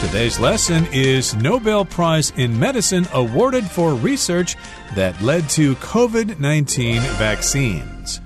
Today's lesson is Nobel Prize in Medicine awarded for research that led to COVID 19 vaccines.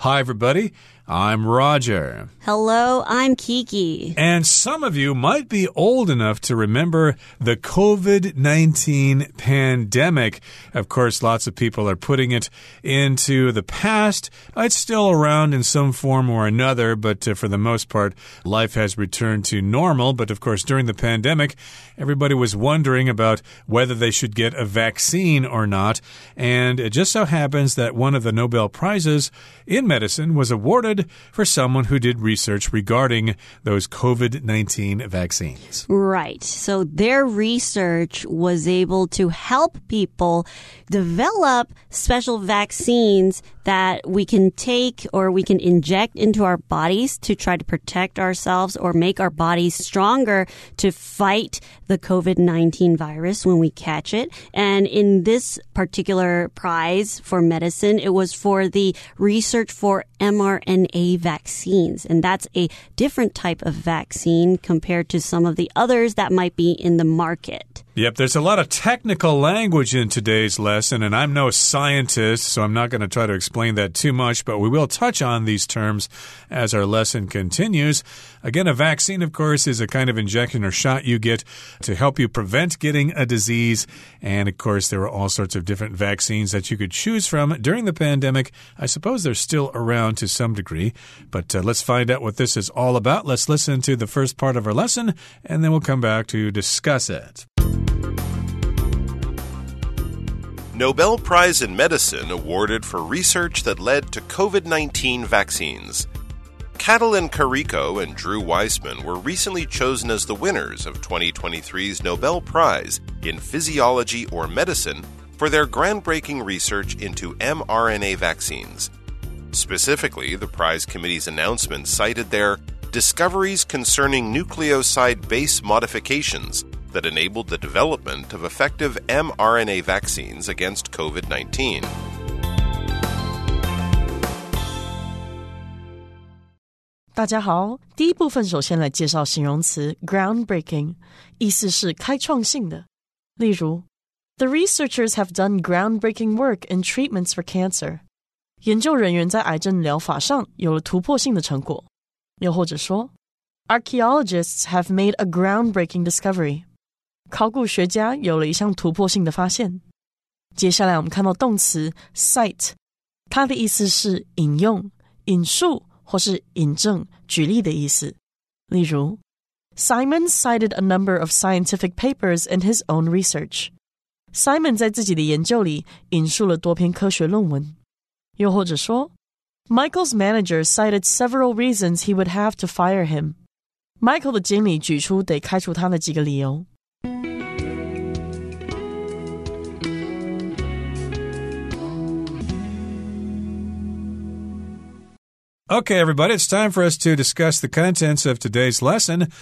Hi, everybody. I'm Roger. Hello, I'm Kiki. And some of you might be old enough to remember the COVID 19 pandemic. Of course, lots of people are putting it into the past. It's still around in some form or another, but uh, for the most part, life has returned to normal. But of course, during the pandemic, everybody was wondering about whether they should get a vaccine or not. And it just so happens that one of the Nobel Prizes in medicine was awarded for someone who did research regarding those COVID 19 vaccines. Right. So their research was able to help people develop special vaccines that we can take or we can inject into our bodies to try to protect ourselves or make our bodies stronger to fight the COVID 19 virus when we catch it. And in this particular prize for medicine, it was for the research for mRNA vaccines. And that's a different type of vaccine compared to some of the others that might be in the market. Yep, there's a lot of technical language in today's lesson, and I'm no scientist, so I'm not going to try to explain that too much, but we will touch on these terms as our lesson continues. Again, a vaccine, of course, is a kind of injection or shot you get to help you prevent getting a disease. And of course, there are all sorts of different vaccines that you could choose from during the pandemic. I suppose they're still around to some degree, but uh, let's find out what this is all about. Let's listen to the first part of our lesson, and then we'll come back to discuss it. Nobel Prize in Medicine awarded for research that led to COVID 19 vaccines. Katalin Kariko and Drew Weissman were recently chosen as the winners of 2023's Nobel Prize in Physiology or Medicine for their groundbreaking research into mRNA vaccines. Specifically, the prize committee's announcement cited their discoveries concerning nucleoside base modifications that enabled the development of effective mRNA vaccines against COVID 19. 大家好，第一部分首先来介绍形容词 groundbreaking，意思是开创性的。例如，The researchers have done groundbreaking work in treatments for cancer。研究人员在癌症疗法上有了突破性的成果。又或者说，Archaeologists have made a groundbreaking discovery。 考古学家有了一项突破性的发现。接下来我们看到动词 cite，它的意思是引用、引述或是引证、举例的意思。例如，Simon cited a number of scientific papers in his own research。Simon 在自己的研究里引述了多篇科学论文。又或者说，Michael's manager cited several reasons he would have to fire him。Michael 的经理举出得开除他的几个理由。Okay, everybody, it's time for us to discuss the contents of today's lesson.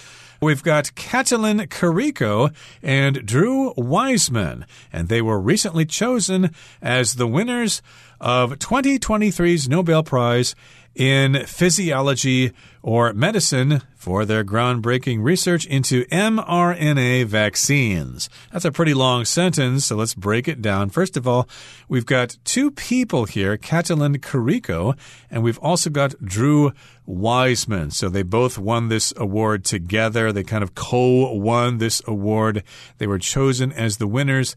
We've got Katalin Kariko and Drew Weissman, and they were recently chosen as the winners of 2023's Nobel Prize in physiology or medicine for their groundbreaking research into mRNA vaccines. That's a pretty long sentence, so let's break it down. First of all, we've got two people here, Katalin Kariko, and we've also got Drew Weissman. So they both won this award together. They kind of co won this award. They were chosen as the winners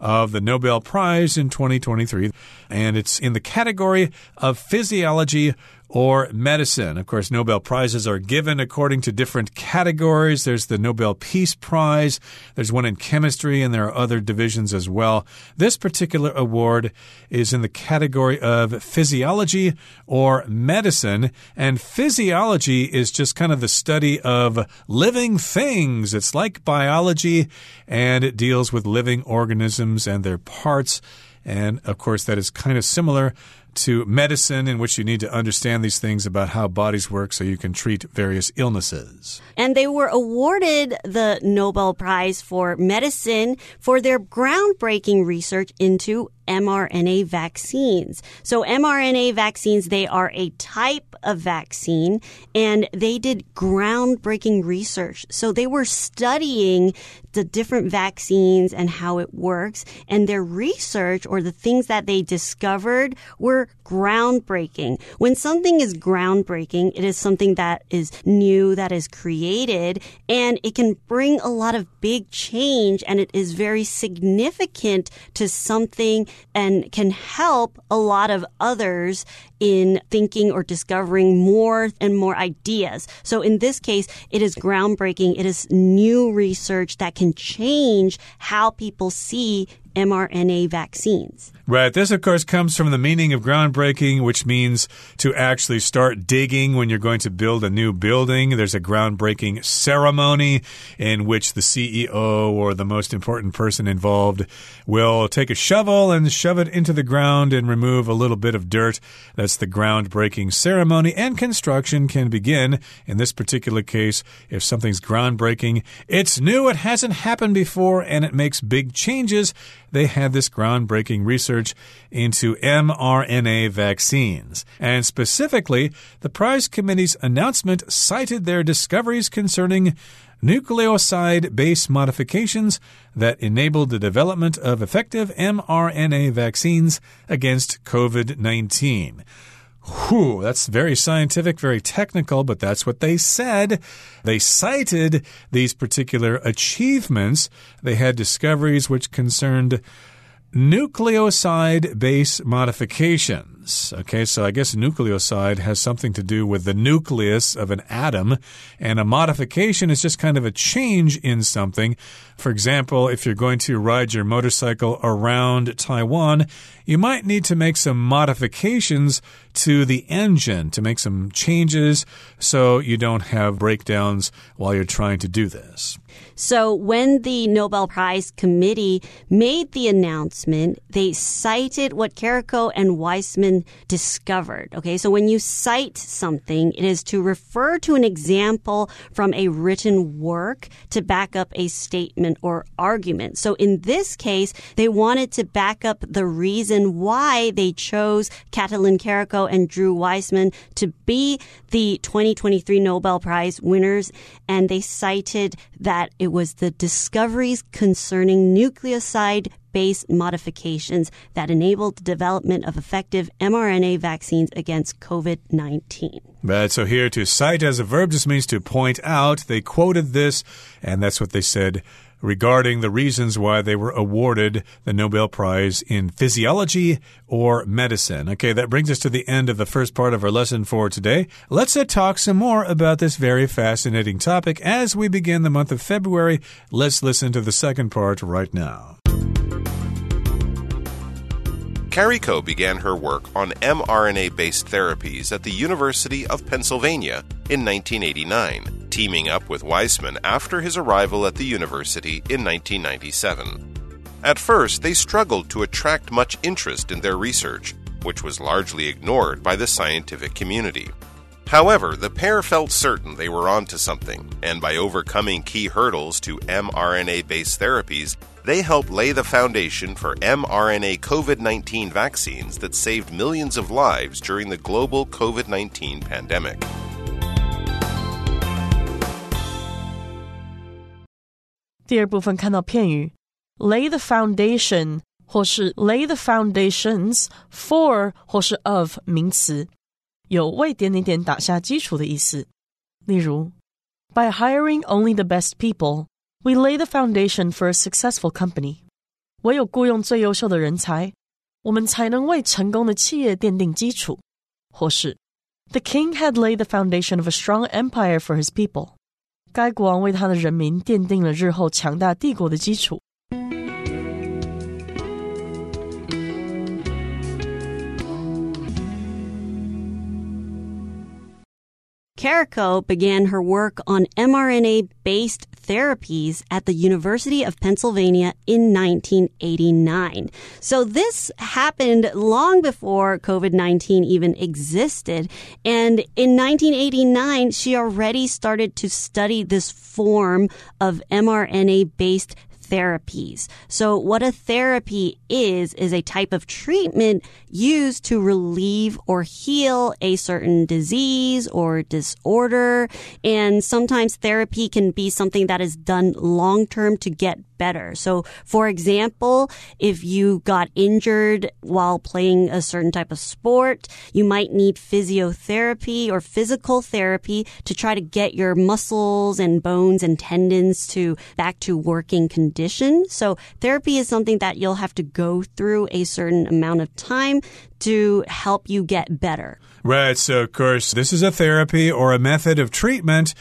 of the Nobel Prize in 2023. And it's in the category of physiology or medicine. Of course, Nobel Prizes are given according to different categories. There's the Nobel Peace Prize, there's one in chemistry, and there are other divisions as well. This particular award is in the category of physiology or medicine, and physiology is just kind of the study of living things. It's like biology, and it deals with living organisms and their parts. And of course, that is kind of similar to medicine, in which you need to understand these things about how bodies work so you can treat various illnesses. And they were awarded the Nobel Prize for Medicine for their groundbreaking research into mRNA vaccines. So mRNA vaccines, they are a type of vaccine and they did groundbreaking research. So they were studying the different vaccines and how it works and their research or the things that they discovered were groundbreaking. When something is groundbreaking, it is something that is new, that is created, and it can bring a lot of big change and it is very significant to something and can help a lot of others in thinking or discovering more and more ideas. So in this case, it is groundbreaking. It is new research that can change how people see mRNA vaccines. Right. This, of course, comes from the meaning of groundbreaking, which means to actually start digging when you're going to build a new building. There's a groundbreaking ceremony in which the CEO or the most important person involved will take a shovel and shove it into the ground and remove a little bit of dirt. That's the groundbreaking ceremony, and construction can begin. In this particular case, if something's groundbreaking, it's new, it hasn't happened before, and it makes big changes. They had this groundbreaking research research into mRNA vaccines. And specifically, the prize committee's announcement cited their discoveries concerning nucleoside base modifications that enabled the development of effective mRNA vaccines against COVID 19. Whew, that's very scientific, very technical, but that's what they said. They cited these particular achievements. They had discoveries which concerned nucleoside base modifications. Okay, so I guess nucleoside has something to do with the nucleus of an atom, and a modification is just kind of a change in something. For example, if you're going to ride your motorcycle around Taiwan, you might need to make some modifications to the engine to make some changes so you don't have breakdowns while you're trying to do this. So when the Nobel Prize Committee made the announcement, they cited what Kariko and Weissman discovered. Okay, so when you cite something, it is to refer to an example from a written work to back up a statement or argument. So in this case, they wanted to back up the reason why they chose Katalin Kariko and Drew Weissman to be the 2023 Nobel Prize winners. And they cited that it was the discoveries concerning nucleoside based modifications that enabled the development of effective mRNA vaccines against COVID 19. Right, so here to cite as a verb just means to point out. They quoted this, and that's what they said regarding the reasons why they were awarded the Nobel Prize in Physiology or Medicine. Okay, that brings us to the end of the first part of our lesson for today. Let's uh, talk some more about this very fascinating topic as we begin the month of February. Let's listen to the second part right now. Kariko began her work on mRNA based therapies at the University of Pennsylvania in 1989, teaming up with Weissman after his arrival at the university in 1997. At first, they struggled to attract much interest in their research, which was largely ignored by the scientific community. However, the pair felt certain they were onto something, and by overcoming key hurdles to mRNA based therapies, they helped lay the foundation for mRNA COVID 19 vaccines that saved millions of lives during the global COVID 19 pandemic. 第二部分看到片语 lay the foundation 或是 lay the foundations for 或是 of 名词，有为点点点打下基础的意思。例如，By hiring only the best people。 we lay the foundation for a successful company. 唯有雇佣最优秀的人才，我们才能为成功的企业奠定基础。或是，The king had laid the foundation of a strong empire for his people. 该国王为他的人民奠定了日后强大帝国的基础。 Kariko began her work on mRNA based therapies at the University of Pennsylvania in 1989. So this happened long before COVID-19 even existed. And in 1989, she already started to study this form of mRNA based therapies. So what a therapy is, is a type of treatment used to relieve or heal a certain disease or disorder. And sometimes therapy can be something that is done long term to get better. So, for example, if you got injured while playing a certain type of sport, you might need physiotherapy or physical therapy to try to get your muscles and bones and tendons to back to working condition. So, therapy is something that you'll have to go through a certain amount of time to help you get better. Right. So, of course, this is a therapy or a method of treatment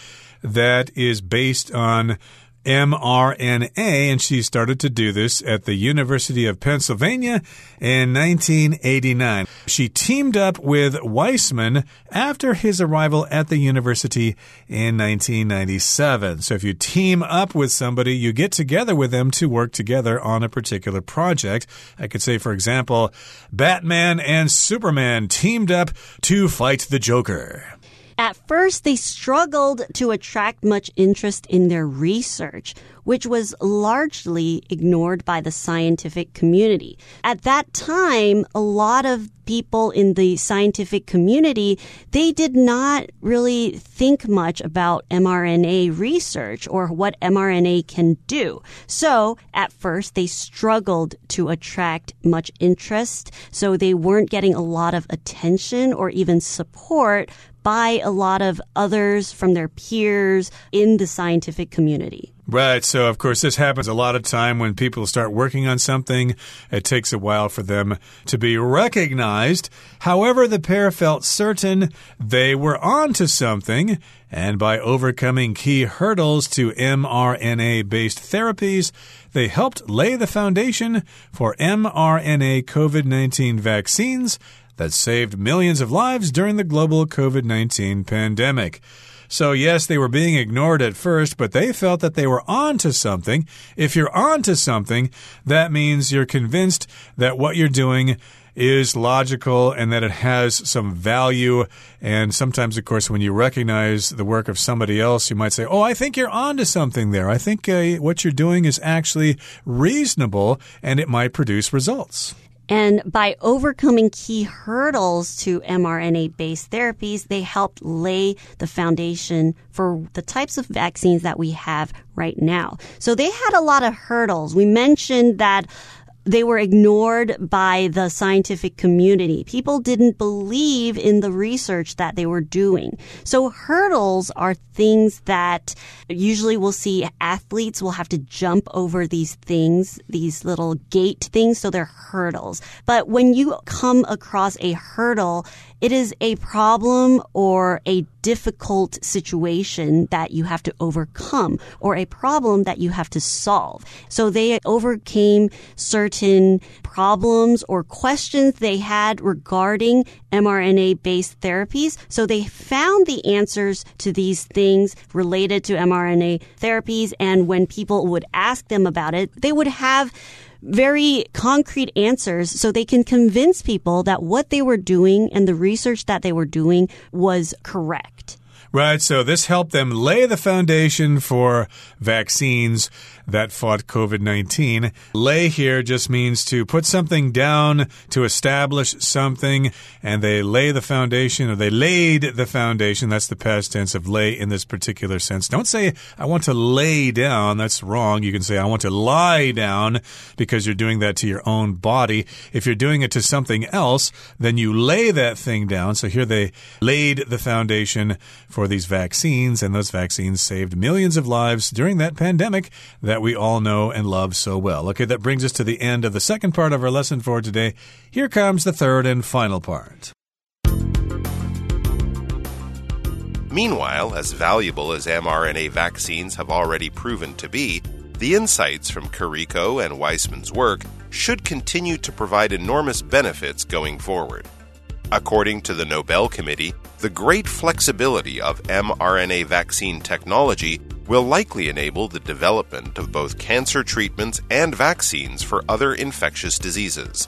that is based on mRNA, and she started to do this at the University of Pennsylvania in 1989. She teamed up with Weissman after his arrival at the university in 1997. So if you team up with somebody, you get together with them to work together on a particular project. I could say, for example, Batman and Superman teamed up to fight the Joker. At first, they struggled to attract much interest in their research, which was largely ignored by the scientific community. At that time, a lot of people in the scientific community, they did not really think much about mRNA research or what mRNA can do. So at first they struggled to attract much interest. So they weren't getting a lot of attention or even support by a lot of others from their peers in the scientific community. Right. So, of course, this happens a lot of time when people start working on something. It takes a while for them to be recognized. However, the pair felt certain they were onto something. And by overcoming key hurdles to mRNA based therapies, they helped lay the foundation for mRNA COVID 19 vaccines that saved millions of lives during the global COVID 19 pandemic. So, yes, they were being ignored at first, but they felt that they were onto something. If you're onto something, that means you're convinced that what you're doing is logical and that it has some value. And sometimes, of course, when you recognize the work of somebody else, you might say, Oh, I think you're onto something there. I think uh, what you're doing is actually reasonable and it might produce results. And by overcoming key hurdles to mRNA based therapies, they helped lay the foundation for the types of vaccines that we have right now. So they had a lot of hurdles. We mentioned that they were ignored by the scientific community. People didn't believe in the research that they were doing. So hurdles are things that usually we'll see athletes will have to jump over these things, these little gate things. So they're hurdles. But when you come across a hurdle, it is a problem or a difficult situation that you have to overcome or a problem that you have to solve. So they overcame certain problems or questions they had regarding mRNA based therapies. So they found the answers to these things related to mRNA therapies. And when people would ask them about it, they would have very concrete answers so they can convince people that what they were doing and the research that they were doing was correct. Right. So this helped them lay the foundation for vaccines that fought COVID 19. Lay here just means to put something down, to establish something, and they lay the foundation, or they laid the foundation. That's the past tense of lay in this particular sense. Don't say, I want to lay down. That's wrong. You can say, I want to lie down because you're doing that to your own body. If you're doing it to something else, then you lay that thing down. So here they laid the foundation for these vaccines, and those vaccines saved millions of lives during that pandemic. That we all know and love so well. Okay, that brings us to the end of the second part of our lesson for today. Here comes the third and final part. Meanwhile, as valuable as mRNA vaccines have already proven to be, the insights from Kariko and Weissman's work should continue to provide enormous benefits going forward. According to the Nobel Committee, the great flexibility of mRNA vaccine technology will likely enable the development of both cancer treatments and vaccines for other infectious diseases.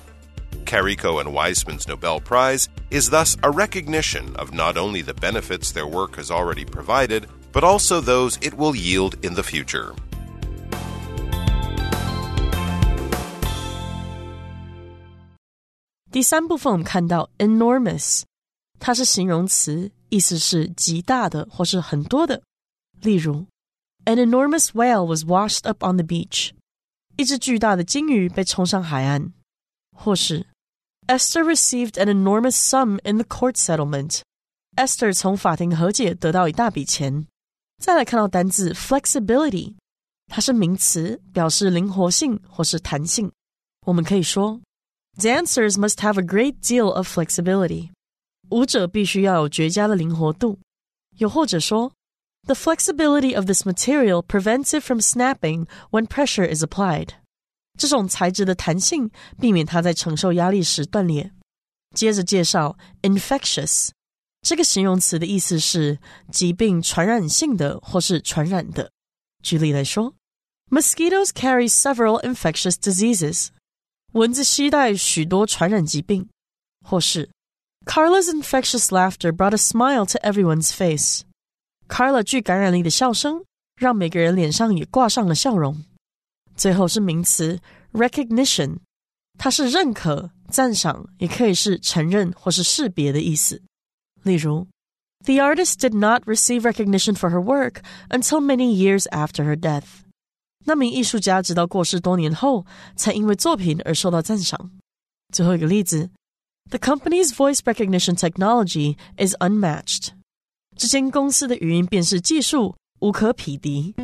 Kariko and Weissman's Nobel Prize is thus a recognition of not only the benefits their work has already provided, but also those it will yield in the future. 第三部分我们看到 enormous，它是形容词，意思是极大的或是很多的。例如，An enormous whale was washed up on the beach，一只巨大的鲸鱼被冲上海岸。或是 Esther received an enormous sum in the court settlement。Esther 从法庭和解得到一大笔钱。再来看到单字 flexibility，它是名词，表示灵活性或是弹性。我们可以说 Dancers must have a great deal of flexibility。舞者必须要有绝佳的灵活度。又或者说，The flexibility of this material prevents it from snapping when pressure is applied。这种材质的弹性避免它在承受压力时断裂。接着介绍 infectious 这个形容词的意思是疾病传染性的或是传染的。举例来说，Mosquitoes carry several infectious diseases。 蚊子携带许多传染疾病，或是 Carla's infectious laughter brought a smile to everyone's face。Carla 具感染力的笑声让每个人脸上也挂上了笑容。最后是名词 recognition，它是认可、赞赏，也可以是承认或是识别的意思。例如，The artist did not receive recognition for her work until many years after her death。 那名艺术家直到过世多年后，才因为作品而受到赞赏。最后一个例子，The company's voice recognition technology is unmatched。这间公司的语音辨识技术无可匹敌。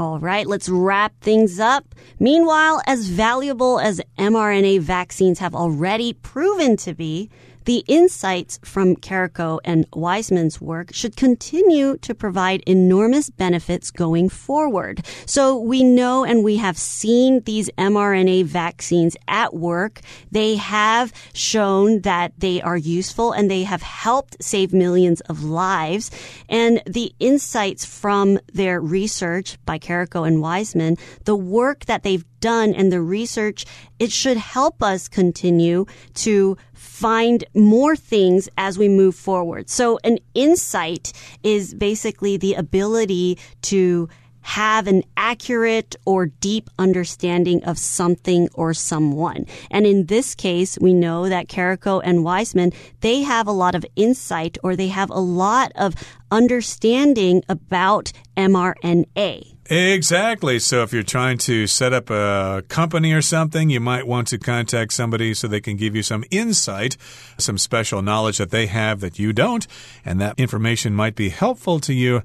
All right, let's wrap things up. Meanwhile, as valuable as mRNA vaccines have already proven to be, the insights from Kariko and Weissman's work should continue to provide enormous benefits going forward. So we know and we have seen these mRNA vaccines at work. They have shown that they are useful and they have helped save millions of lives. And the insights from their research by Kariko and Wiseman, the work that they've done and the research, it should help us continue to find more things as we move forward. So an insight is basically the ability to have an accurate or deep understanding of something or someone. And in this case, we know that Kariko and Weissman, they have a lot of insight or they have a lot of understanding about mRNA. Exactly. So if you're trying to set up a company or something, you might want to contact somebody so they can give you some insight, some special knowledge that they have that you don't, and that information might be helpful to you.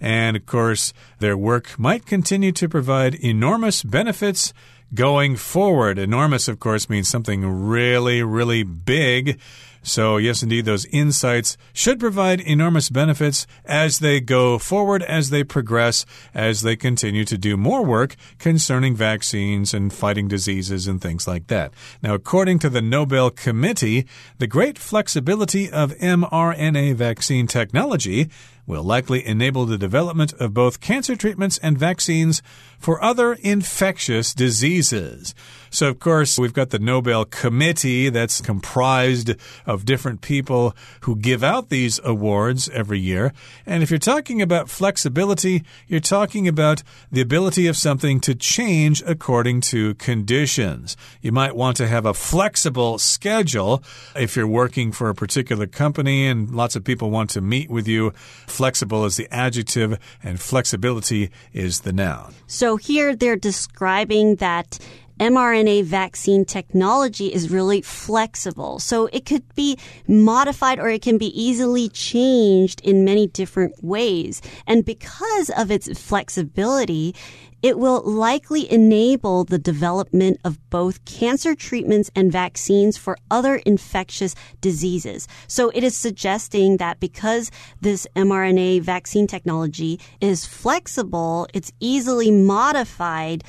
And of course, their work might continue to provide enormous benefits going forward. Enormous, of course, means something really, really big. So, yes, indeed, those insights should provide enormous benefits as they go forward, as they progress, as they continue to do more work concerning vaccines and fighting diseases and things like that. Now, according to the Nobel Committee, the great flexibility of mRNA vaccine technology will likely enable the development of both cancer treatments and vaccines for other infectious diseases. So, of course, we've got the Nobel Committee that's comprised of different people who give out these awards every year. And if you're talking about flexibility, you're talking about the ability of something to change according to conditions. You might want to have a flexible schedule if you're working for a particular company and lots of people want to meet with you. Flexible is the adjective and flexibility is the noun. So here they're describing that mRNA vaccine technology is really flexible. So it could be modified or it can be easily changed in many different ways. And because of its flexibility, it will likely enable the development of both cancer treatments and vaccines for other infectious diseases. So it is suggesting that because this mRNA vaccine technology is flexible, it's easily modified,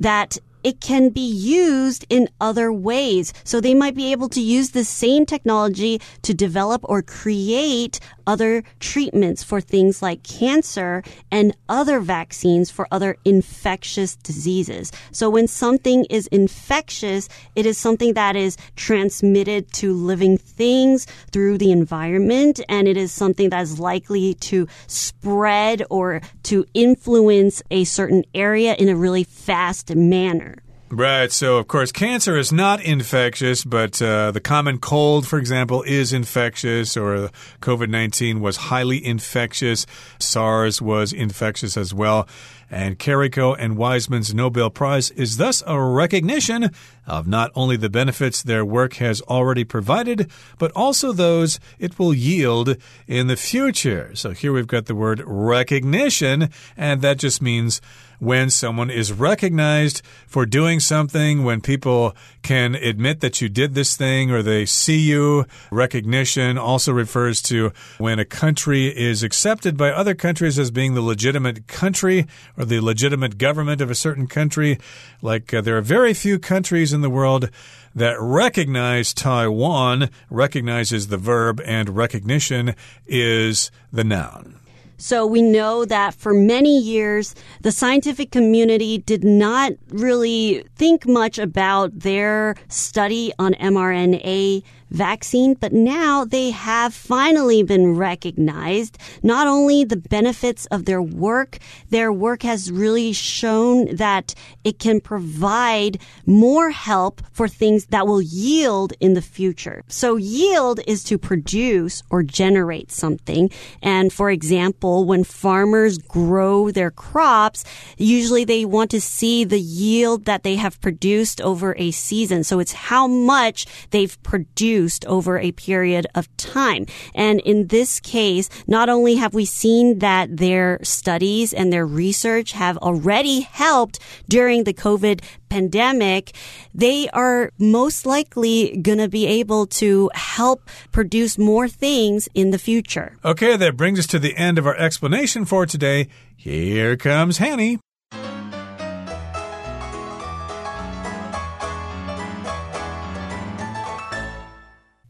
that it can be used in other ways. So they might be able to use the same technology to develop or create other treatments for things like cancer and other vaccines for other infectious diseases. So when something is infectious, it is something that is transmitted to living things through the environment and it is something that is likely to spread or to influence a certain area in a really fast manner. Right. So, of course, cancer is not infectious, but uh, the common cold, for example, is infectious, or COVID 19 was highly infectious. SARS was infectious as well. And Kariko and Weissman's Nobel Prize is thus a recognition of not only the benefits their work has already provided, but also those it will yield in the future. So here we've got the word recognition, and that just means when someone is recognized for doing something, when people can admit that you did this thing or they see you. Recognition also refers to when a country is accepted by other countries as being the legitimate country or the legitimate government of a certain country. Like uh, there are very few countries in the world that recognize Taiwan, recognizes the verb, and recognition is the noun. So we know that for many years, the scientific community did not really think much about their study on mRNA vaccine, but now they have finally been recognized. Not only the benefits of their work, their work has really shown that it can provide more help for things that will yield in the future. So yield is to produce or generate something. And for example, when farmers grow their crops, usually they want to see the yield that they have produced over a season. So it's how much they've produced over a period of time. And in this case, not only have we seen that their studies and their research have already helped during the COVID pandemic, they are most likely going to be able to help produce more things in the future. Okay, that brings us to the end of our explanation for today. Here comes Hanny.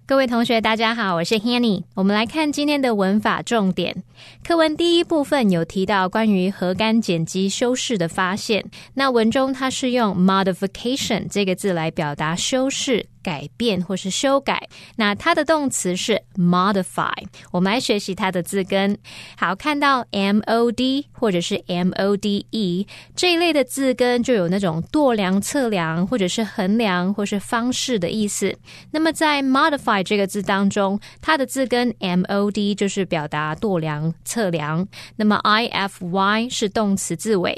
各位同学，大家好，我是 Hanny。我们来看今天的文法重点。课文第一部分有提到关于核苷碱基修饰的发现。那文中它是用 modification 这个字来表达修饰。改变或是修改，那它的动词是 modify。我们来学习它的字根。好，看到 m o d 或者是 m o d e 这一类的字根，就有那种度量、测量或者是衡量或是方式的意思。那么在 modify 这个字当中，它的字根 m o d 就是表达度量、测量。那么 i f y 是动词字尾。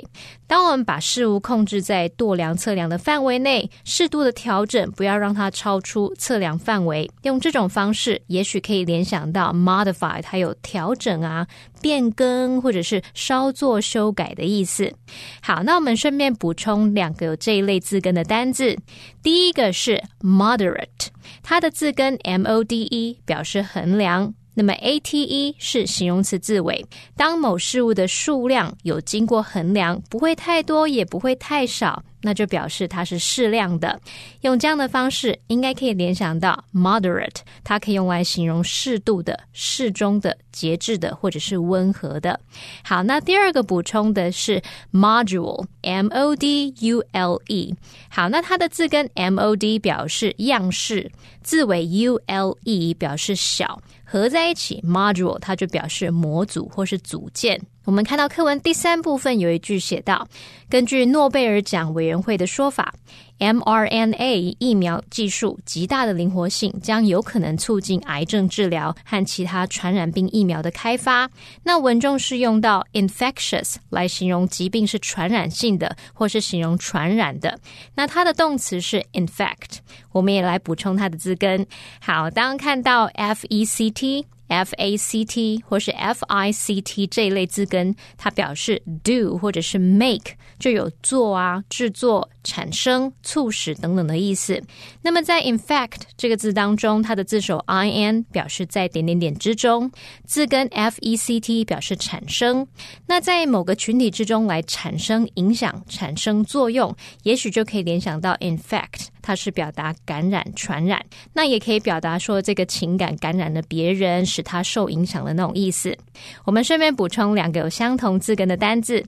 当我们把事物控制在度量、测量的范围内，适度的调整，不要让它超出测量范围。用这种方式，也许可以联想到 modify，它有调整啊、变更或者是稍作修改的意思。好，那我们顺便补充两个有这一类字根的单字。第一个是 moderate，它的字根 m o d e 表示衡量。那么 a t e 是形容词字尾，当某事物的数量有经过衡量，不会太多，也不会太少，那就表示它是适量的。用这样的方式，应该可以联想到 moderate，它可以用来形容适度的、适中的、节制的，或者是温和的。好，那第二个补充的是 module，m o d u l e。好，那它的字根 m o d 表示样式，字尾 u l e 表示小。合在一起，module 它就表示模组或是组件。我们看到课文第三部分有一句写道：根据诺贝尔奖委员会的说法。mRNA 疫苗技术极大的灵活性，将有可能促进癌症治疗和其他传染病疫苗的开发。那文中是用到 infectious 来形容疾病是传染性的，或是形容传染的。那它的动词是 infect。我们也来补充它的字根。好，当看到 f e c t。F a c t 或是 f i c t 这一类字根，它表示 do 或者是 make，就有做啊、制作、产生、促使等等的意思。那么在 in fact 这个字当中，它的字首 i n 表示在点点点之中，字根 f e c t 表示产生。那在某个群体之中来产生影响、产生作用，也许就可以联想到 in fact，它是表达感染、传染。那也可以表达说这个情感感染了别人，使他受影响的那种意思。我们顺便补充两个有相同字根的单字，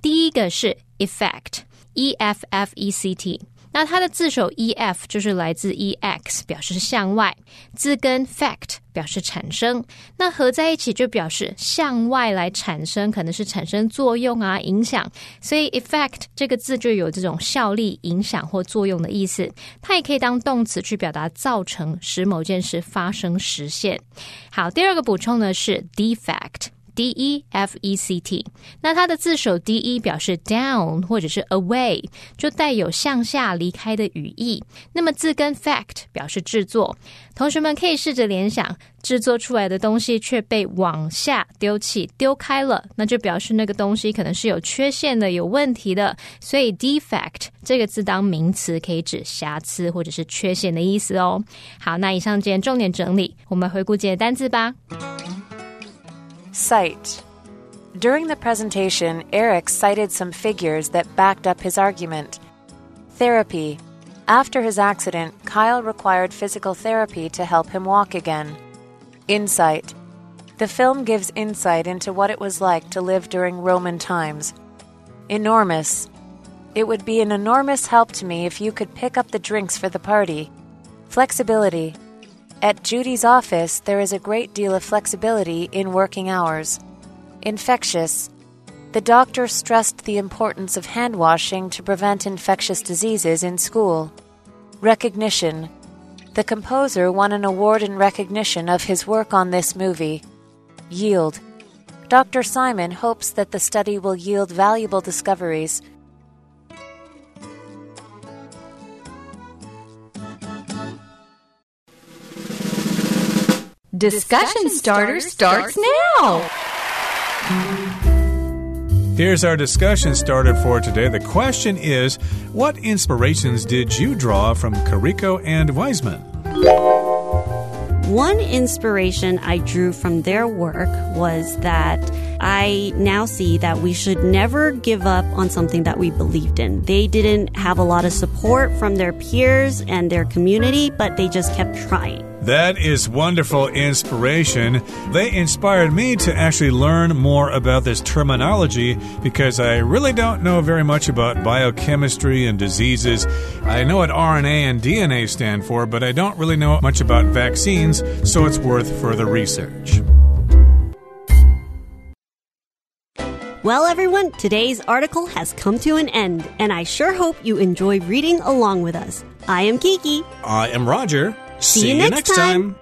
第一个是 effect，e f f e c t。那它的字首 e f 就是来自 e x，表示向外；字根 fact 表示产生。那合在一起就表示向外来产生，可能是产生作用啊、影响。所以 effect 这个字就有这种效力、影响或作用的意思。它也可以当动词去表达造成，使某件事发生、实现。好，第二个补充呢是 defect。D E F E C T，那它的字首 D E 表示 down 或者是 away，就带有向下离开的语义。那么字根 fact 表示制作，同学们可以试着联想，制作出来的东西却被往下丢弃、丢开了，那就表示那个东西可能是有缺陷的、有问题的。所以 defect 这个字当名词可以指瑕疵或者是缺陷的意思哦。好，那以上节重点整理，我们回顾这些单字吧。Cite. During the presentation, Eric cited some figures that backed up his argument. Therapy. After his accident, Kyle required physical therapy to help him walk again. Insight. The film gives insight into what it was like to live during Roman times. Enormous. It would be an enormous help to me if you could pick up the drinks for the party. Flexibility. At Judy's office, there is a great deal of flexibility in working hours. Infectious. The doctor stressed the importance of hand washing to prevent infectious diseases in school. Recognition. The composer won an award in recognition of his work on this movie. Yield. Dr. Simon hopes that the study will yield valuable discoveries. Discussion starter starts now. Here's our discussion starter for today. The question is What inspirations did you draw from Kariko and Weissman? One inspiration I drew from their work was that I now see that we should never give up on something that we believed in. They didn't have a lot of support from their peers and their community, but they just kept trying. That is wonderful inspiration. They inspired me to actually learn more about this terminology because I really don't know very much about biochemistry and diseases. I know what RNA and DNA stand for, but I don't really know much about vaccines, so it's worth further research. Well, everyone, today's article has come to an end, and I sure hope you enjoy reading along with us. I am Kiki. I am Roger. See you next time.